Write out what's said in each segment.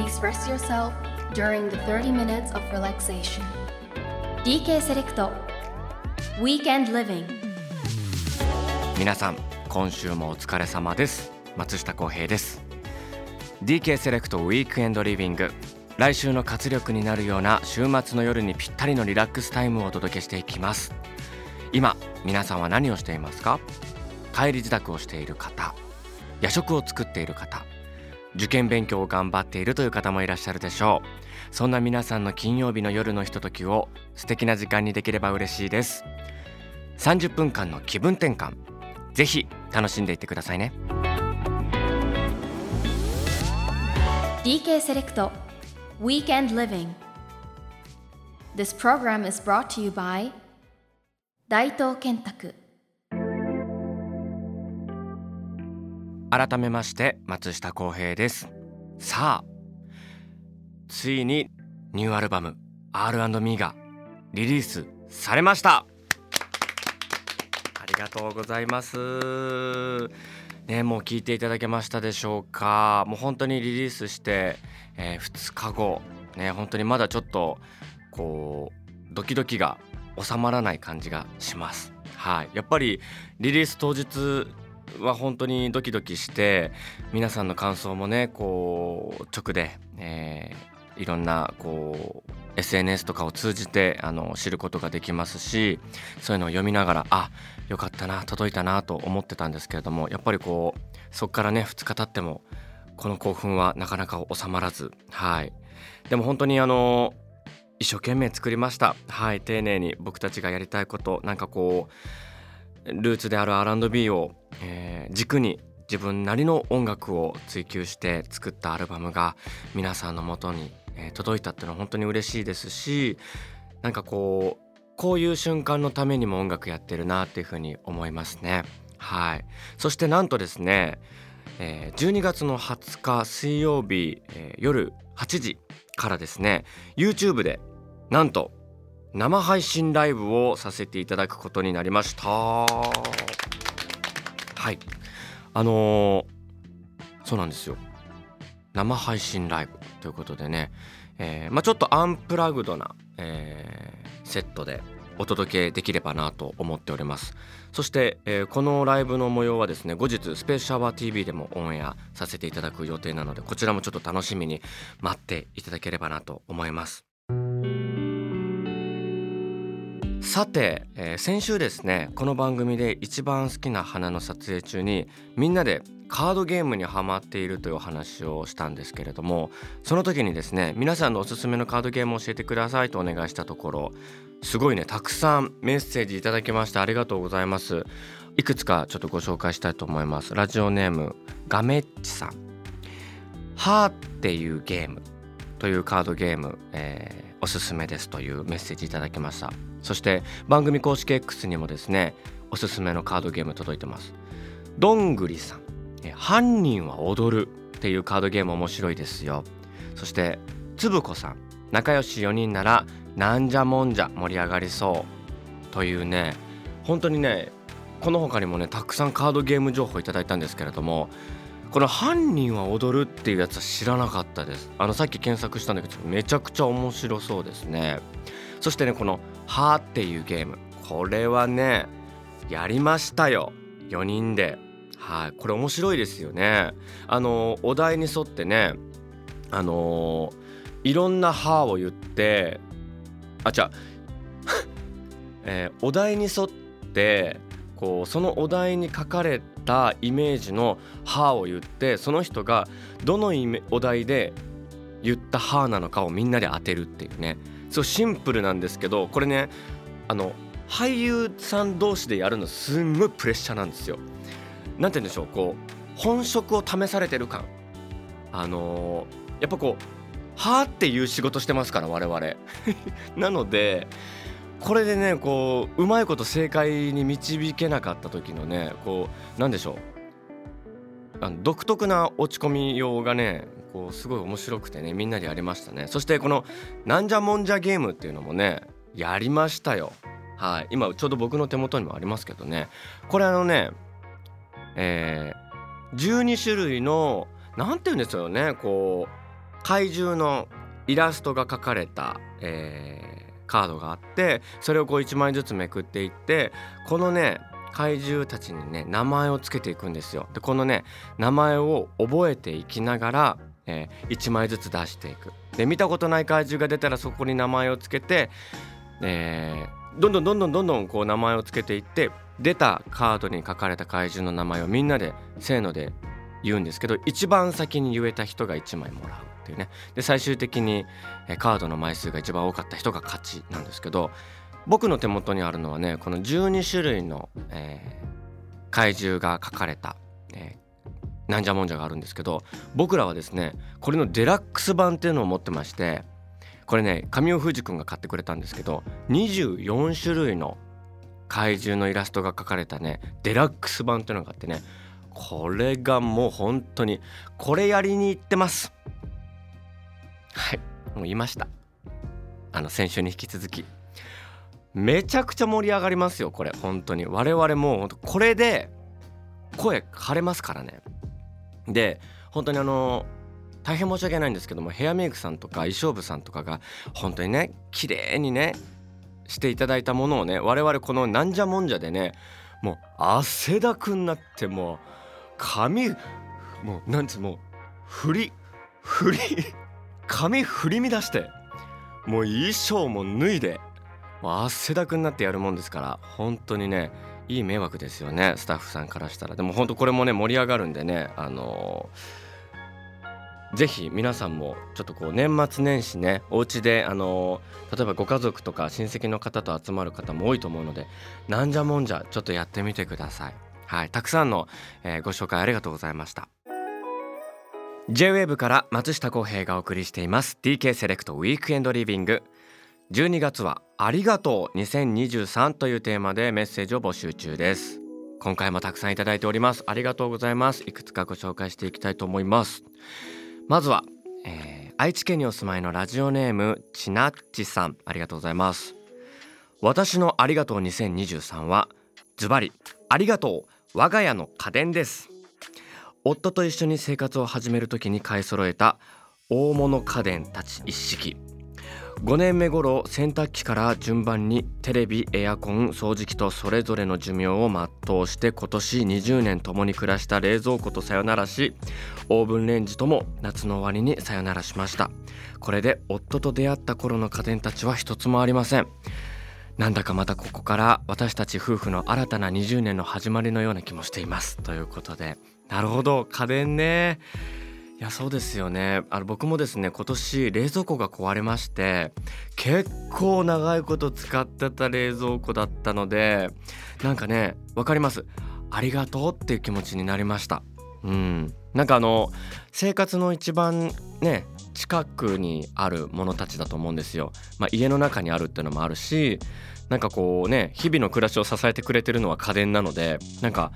Please rest yourself during the 30 minutes of relaxation. DK セレクト Weekend Living. 皆さん今週もお疲れ様です。松下洸平です。DK セレクトウィークエンドリビング来週の活力になるような週末の夜にぴったりのリラックスタイムをお届けしていきます。今皆さんは何をしていますか？帰り自宅をしている方。夜食を作っている方。受験勉強を頑張っているという方もいらっしゃるでしょう。そんな皆さんの金曜日の夜のひとときを素敵な時間にできれば嬉しいです。30分間の気分転換。ぜひ楽しんでいってくださいね。DK セレクト Weekend Living. This program is brought to you by 大東建託改めまして松下洸平です。さあついにニューアルバム R&Me がリリースされました。ありがとうございます。ねもう聞いていただけましたでしょうか。もう本当にリリースして、えー2日後ね本当にまだちょっとこうドキドキが収まらない感じがします。はい。やっぱりリリース当日は本当にドキドキして皆さんの感想もねこう直で、えーいろんなこう SNS とかを通じてあの知ることができますしそういうのを読みながらあよかったな届いたなと思ってたんですけれどもやっぱりこうそこからね2日経ってもこの興奮はなかなか収まらずはい。でも本当にあの一生懸命作りました。はい丁寧に僕たちがやりたいことなんかこうルーツである R&B を、えー軸に自分なりの音楽を追求して作ったアルバムが皆さんの元に、えー届いたっていうのは本当に嬉しいですしなんかこうこういう瞬間のためにも音楽やってるなっていうふうに思いますね。はい、そしてなんとですね、えー12月の20日水曜日、えー夜8時からですね YouTube でなんと生配信ライブをさせていただくことになりました。はい。あのーそうなんですよ。生配信ライブということでね、えーまあ、ちょっとアンプラグドな、えーセットでお届けできればなと思っております。そして、えーこのライブの模様はですね後日スペースシャワー TV でもオンエアさせていただく予定なのでこちらもちょっと楽しみに待っていただければなと思います。さて、えー先週ですねこの番組で一番好きな花の撮影中にみんなでカードゲームにハマっているというお話をしたんですけれどもその時にですね皆さんのおすすめのカードゲームを教えてくださいとお願いしたところすごいねたくさんメッセージいただきましてありがとうございます。いくつかちょっとご紹介したいと思います。ラジオネームガメッチさん。ハーっていうゲームというカードゲーム、えーおすすめですというメッセージいただきました。そして番組公式 X にもですねおすすめのカードゲーム届いてます。どんぐりさん。犯人は踊るっていうカードゲーム面白いですよ。そしてつぶこさん。仲良し4人ならなんじゃもんじゃ盛り上がりそう。というね本当にねこの他にもねたくさんカードゲーム情報いただいたんですけれどもこの「犯人は踊る」っていうやつは知らなかったです。あのさっき検索したんだけどめちゃくちゃ面白そうですね。そしてねこの「は」っていうゲーム。これはねやりましたよ。4人で。はい。これ面白いですよね。あのお題に沿ってねあのいろんな「は」を言ってあ違う、えーお題に沿ってこうそのお題に書かれたイメージの「は」を言ってその人がどのイメお題で言った「は」なのかをみんなで当てるっていうねそうシンプルなんですけどこれねあの俳優さん同士でやるのすんごいプレッシャーなんですよ。なんて言うんでしょうこう本職を試されてる感あのーやっぱこう「は」っていう仕事してますから我々。なのでこれでねこううまいこと正解に導けなかった時のねこうなんでしょう？あの独特な落ち込みようがねこうすごい面白くてねみんなでやりましたね。そしてこの「なんじゃもんじゃゲーム」っていうのもねやりましたよ。はい。今ちょうど僕の手元にもありますけどね。これあのねえー、12種類のなんて言うんですよねこう怪獣のイラストが描かれた、えー、カードがあってそれをこう1枚ずつめくっていってこのね怪獣たちにね名前をつけていくんですよ。でこのね名前を覚えていきながら、えー、1枚ずつ出していく。で見たことない怪獣が出たらそこに名前をつけて、えー、どんどんどんどんどんどんこう名前をつけていって出たカードに書かれた怪獣の名前をみんなでせーので言うんですけど一番先に言えた人が1枚もらうっていうね。で最終的にカードの枚数が一番多かった人が勝ちなんですけど僕の手元にあるのはねこの12種類の、えー、怪獣が書かれた、えー、なんじゃもんじゃがあるんですけど僕らはですねこれのデラックス版っていうのを持ってましてこれね神尾富士くんが買ってくれたんですけど24種類の怪獣のイラストが描かれたねデラックス版っていうのがあってねこれがもう本当にこれやりに行ってます。はい。もういました。あの先週に引き続き。めちゃくちゃ盛り上がりますよこれ。本当に。我々も本当これで声枯れますからね。で本当にあの大変申し訳ないんですけどもヘアメイクさんとか衣装部さんとかが本当にね綺麗にねしていただいたものをね我々このなんじゃもんじゃでねもう汗だくになってもう髪もうなんつうもう振り振り髪振り乱してもう衣装も脱いで汗だくになってやるもんですから本当にねいい迷惑ですよねスタッフさんからしたら。でも本当これもね盛り上がるんでねあのーぜひ皆さんもちょっとこう年末年始ねお家であの例えばご家族とか親戚の方と集まる方も多いと思うのでなんじゃもんじゃちょっとやってみてください。はいたくさんの、えー、ご紹介ありがとうございました。J-WAVE から松下洸平がお送りしています。DK セレクトウィークエンドリビング12月はありがとう2023というテーマでメッセージを募集中です。今回もたくさんいただいております。ありがとうございます。いくつかご紹介していきたいと思います。まずは、えー、愛知県にお住まいのラジオネームちなっちさん。ありがとうございます。私のありがとう2023はズバリありがとう。我が家の家電です。夫と一緒に生活を始める時に買い揃えた大物家電たち一式。5年目頃洗濯機から順番にテレビエアコン掃除機とそれぞれの寿命を全うして今年20年共に暮らした冷蔵庫とさよならしオーブンレンジとも夏の終わりにさよならしました。これで夫と出会った頃の家電たちは一つもありません。なんだかまたここから私たち夫婦の新たな20年の始まりのような気もしています。ということでなるほど。家電ね。いやそうですよね。あの僕もですね今年冷蔵庫が壊れまして結構長いこと使ってた冷蔵庫だったのでなんかね分かります。ありがとうっていう気持ちになりました。うん。なんかあの生活の一番ね近くにあるものたちだと思うんですよ、まあ、家の中にあるっていうのもあるしなんかこうね日々の暮らしを支えてくれてるのは家電なのでなんか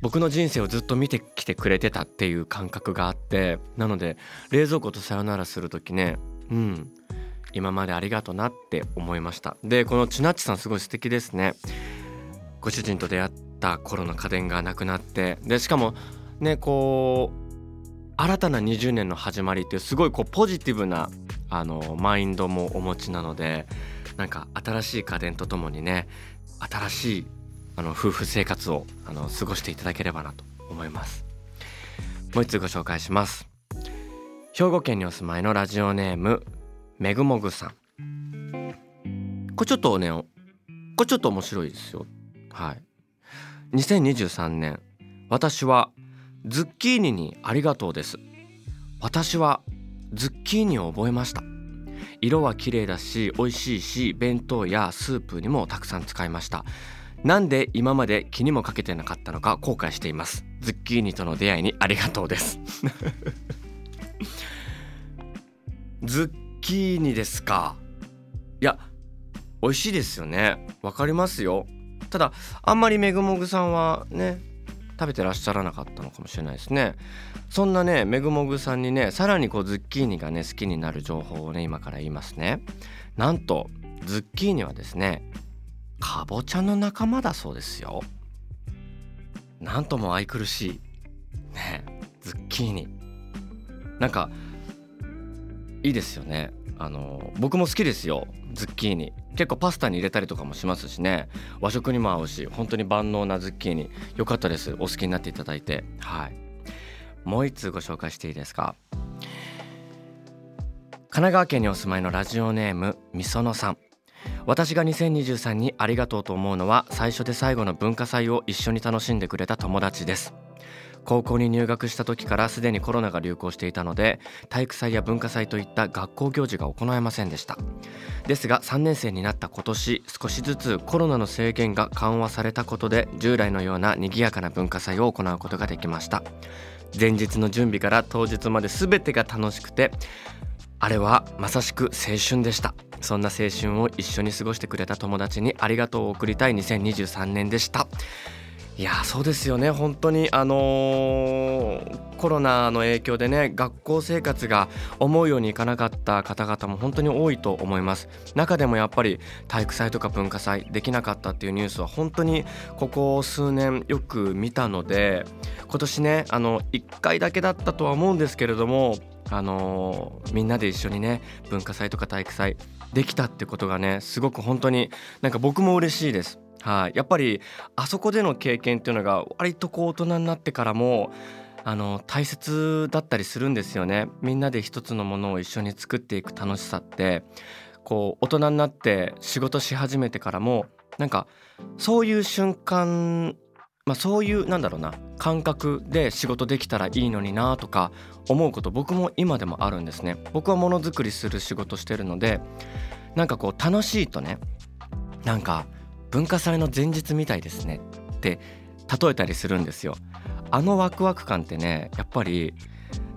僕の人生をずっと見てきてくれてたっていう感覚があってなので冷蔵庫とさよならする時ねうん今までありがとなって思いました。でこのちなっちさんすごい素敵ですね。ご主人と出会った頃の家電がなくなってでしかもねこう新たな20年の始まりっていうすごいこうポジティブなあのマインドもお持ちなのでなんか新しい家電とともにね新しいあの夫婦生活をあの過ごしていただければなと思います。もう一つご紹介します。兵庫県にお住まいのラジオネームめぐもぐさん。これちょっとねこれちょっと面白いですよ。はい。2023年私はズッキーニにありがとうです。私はズッキーニを覚えました。色は綺麗だし美味しいし弁当やスープにもたくさん使いました。なんで今まで気にもかけてなかったのか後悔しています。ズッキーニとの出会いにありがとうです。ズッキーニですか？いや美味しいですよね。わかりますよ。ただあんまりめぐもぐさんはね食べてらっしゃらなかったのかもしれないですね。そんなねめぐもぐさんにねさらにこうズッキーニがね好きになる情報をね今から言いますね。なんとズッキーニはですねかぼちゃの仲間だそうですよ。なんとも愛くるしい。ねズッキーニ。なんかいいですよね。あの僕も好きですよズッキーニ。結構パスタに入れたりとかもしますしね。和食にも合うし本当に万能なズッキーニ。良かったです。お好きになっていただいて。はい。もう一通ご紹介していいですか？神奈川県にお住まいのラジオネームみそのさん。私が2023にありがとうと思うのは最初で最後の文化祭を一緒に楽しんでくれた友達です。高校に入学した時からすでにコロナが流行していたので体育祭や文化祭といった学校行事が行えませんでした。ですが3年生になった今年少しずつコロナの制限が緩和されたことで従来のような賑やかな文化祭を行うことができました。前日の準備から当日まで全てが楽しくてあれはまさしく青春でした。そんな青春を一緒に過ごしてくれた友達にありがとうを送りたい2023年でした。いやそうですよね。本当にあのー、コロナの影響でね学校生活が思うようにいかなかった方々も本当に多いと思います。中でもやっぱり体育祭とか文化祭できなかったっていうニュースは本当にここ数年よく見たので今年ねあの1回だけだったとは思うんですけれどもあのー、みんなで一緒にね文化祭とか体育祭できたってことがねすごく本当になんか僕も嬉しいです。はい、やっぱりあそこでの経験っていうのが割とこう大人になってからもあの大切だったりするんですよね。みんなで一つのものを一緒に作っていく楽しさって。こう大人になって仕事し始めてからもなんかそういう瞬間まあ、そういうなんだろうな感覚で仕事できたらいいのになとか思うこと僕も今でもあるんですね。僕はものづくりする仕事してるのでなんかこう楽しいとねなんか文化祭の前日みたいですねって例えたりするんですよ。あのワクワク感ってねやっぱり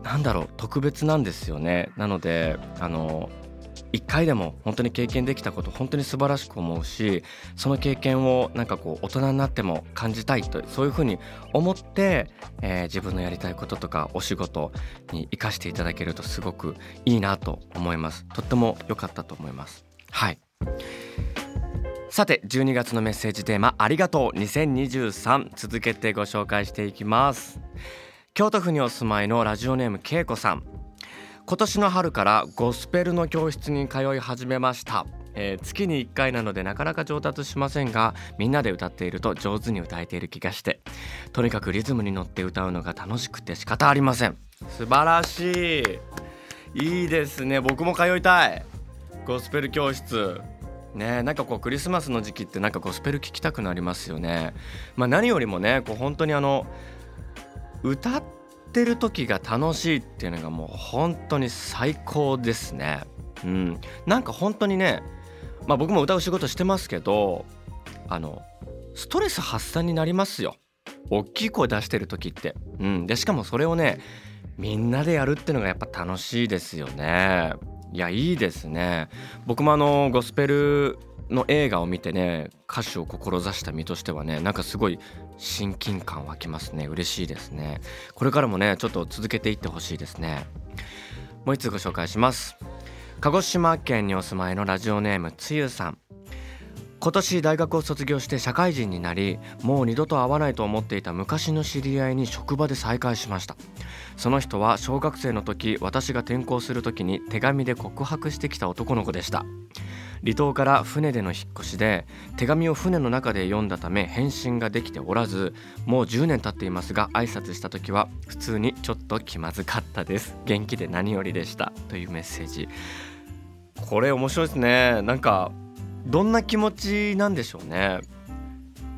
なんだろう特別なんですよね。なのであの一回でも本当に経験できたこと本当に素晴らしく思うしその経験をなんかこう大人になっても感じたいとそういうふうに思って、えー、自分のやりたいこととかお仕事に生かしていただけるとすごくいいなと思います。とっても良かったと思います。はい。さて12月のメッセージテーマありがとう2023続けてご紹介していきます。京都府にお住まいのラジオネームけいこさん。今年の春からゴスペルの教室に通い始めました。えー、月に1回なのでなかなか上達しませんがみんなで歌っていると上手に歌えている気がしてとにかくリズムに乗って歌うのが楽しくて仕方ありません。素晴らしい。いいですね。僕も通いたい。ゴスペル教室。ねなんかこうクリスマスの時期ってなんかゴスペル聴きたくなりますよね。まあ、何よりもねこう本当にあの歌ってる時が楽しいっていうのがもう本当に最高ですね。うん、なんか本当にね、まあ、僕も歌う仕事してますけどあのストレス発散になりますよ。大きい声出してる時って。うん、でしかもそれをねみんなでやるっていうのがやっぱ楽しいですよね。いやいいですね僕もあのゴスペルの映画を見てね歌手を志した身としてはねなんかすごい親近感湧きますね。嬉しいですね。これからもねちょっと続けていってほしいですね。もう一つご紹介します。鹿児島県にお住まいのラジオネームつゆさん。今年大学を卒業して社会人になりもう二度と会わないと思っていた昔の知り合いに職場で再会しました。その人は小学生の時私が転校する時に手紙で告白してきた男の子でした。離島から船での引っ越しで手紙を船の中で読んだため返信ができておらずもう10年経っていますが挨拶した時は普通にちょっと気まずかったです。元気で何よりでした。というメッセージ。これ面白いですね。なんかどんな気持ちなんでしょうね。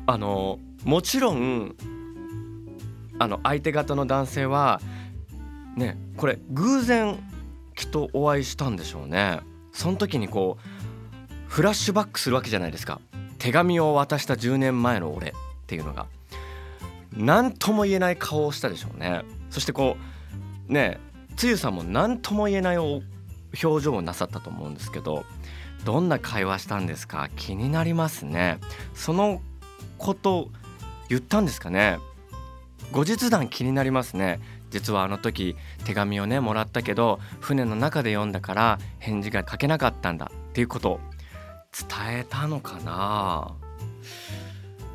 あのもちろんあの相手方の男性はねこれ偶然きっとお会いしたんでしょうね。その時にこうフラッシュバックするわけじゃないですか。手紙を渡した10年前の俺っていうのが。何とも言えない顔をしたでしょうね。そしてこうねつゆさんも何とも言えない表情をなさったと思うんですけど。どんな会話したんですか？気になりますね。そのこと言ったんですかね？後日談気になりますね。実はあの時手紙をねもらったけど船の中で読んだから返事が書けなかったんだっていうこと伝えたのかな？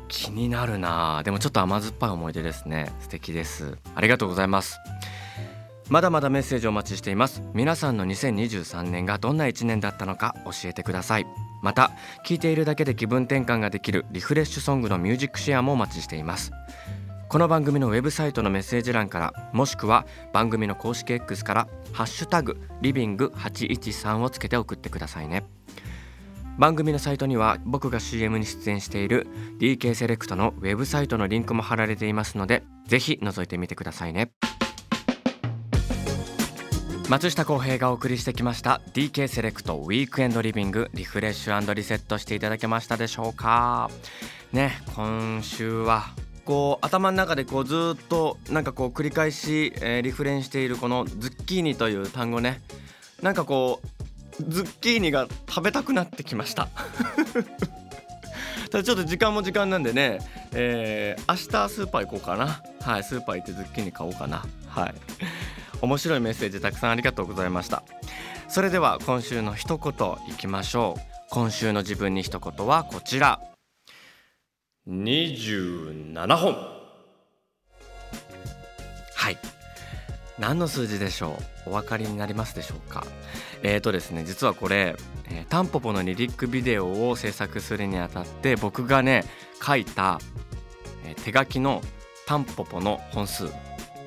気になるな。でもちょっと甘酸っぱい思い出ですね。素敵です。ありがとうございます。まだまだメッセージお待ちしています。皆さんの2023年がどんな1年だったのか教えてください。また聴いているだけで気分転換ができるリフレッシュソングのミュージックシェアもお待ちしています。この番組のウェブサイトのメッセージ欄からもしくは番組の公式 X から「ハッシュタグリビング813」をつけて送ってくださいね。番組のサイトには僕が CM に出演している DK セレクトのウェブサイトのリンクも貼られていますのでぜひ覗いてみてくださいね。松下洸平がお送りしてきました DK セレクトウィークエンドリビングリフレッシュリセットしていただけましたでしょうか。ね今週はこう頭の中でこうずっとなんかこう繰り返し、えー、リフレインしているこのズッキーニという単語ね。なんかこうズッキーニが食べたくなってきました。ただちょっと時間も時間なんでね、えー、明日スーパー行こうかな。はいスーパー行ってズッキーニ買おうかな。はい。面白いメッセージたくさんありがとうございました。それでは今週の一言いきましょう。今週の自分に一言はこちら。27本。はい。何の数字でしょう？お分かりになりますでしょうか？えーとですね実はこれ、えー、タンポポのリリックビデオを制作するにあたって僕がね書いた、えー、手書きのタンポポの本数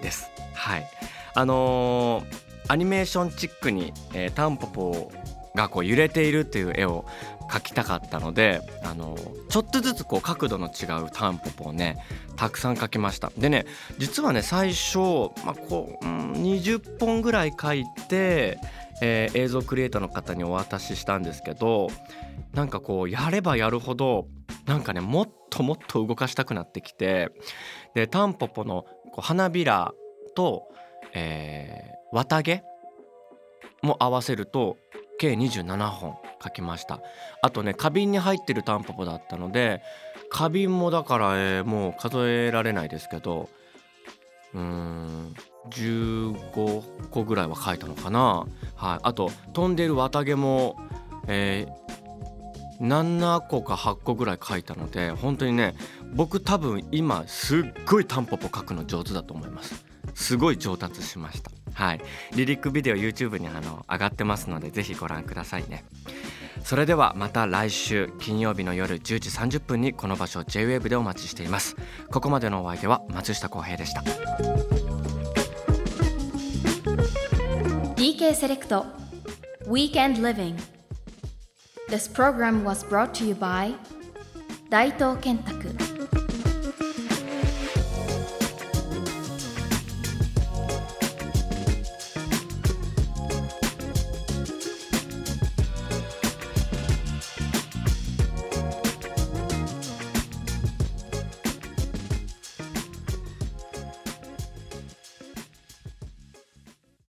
です。はいあのー、アニメーションチックに、えー、タンポポがこう揺れているっていう絵を描きたかったのであのちょっとずつこう角度の違うタンポポをねたくさん描きました。でね実はね最初、まあこううん、20本ぐらい描いて、えー、映像クリエイターの方にお渡ししたんですけどなんかこうやればやるほどなんかねもっともっと動かしたくなってきてでタンポポのこう花びらと、えー、綿毛も合わせると計27本書きました。あとね花瓶に入ってるタンポポだったので花瓶もだから、えー、もう数えられないですけどうーん15個ぐらいは書いたのかな、はい、あと飛んでる綿毛も、えー、7個か8個ぐらい書いたので本当にね僕多分今すっごいタンポポ書くの上手だと思います。すごい上達しました。はい。リリックビデオ YouTube にあの上がってますのでぜひご覧くださいね。それではまた来週金曜日の夜10時30分にこの場所 JWAVE でお待ちしています。ここまでのお相手は松下洸平でした。DK セレクト Weekend Living. This program was brought to you by 大東建託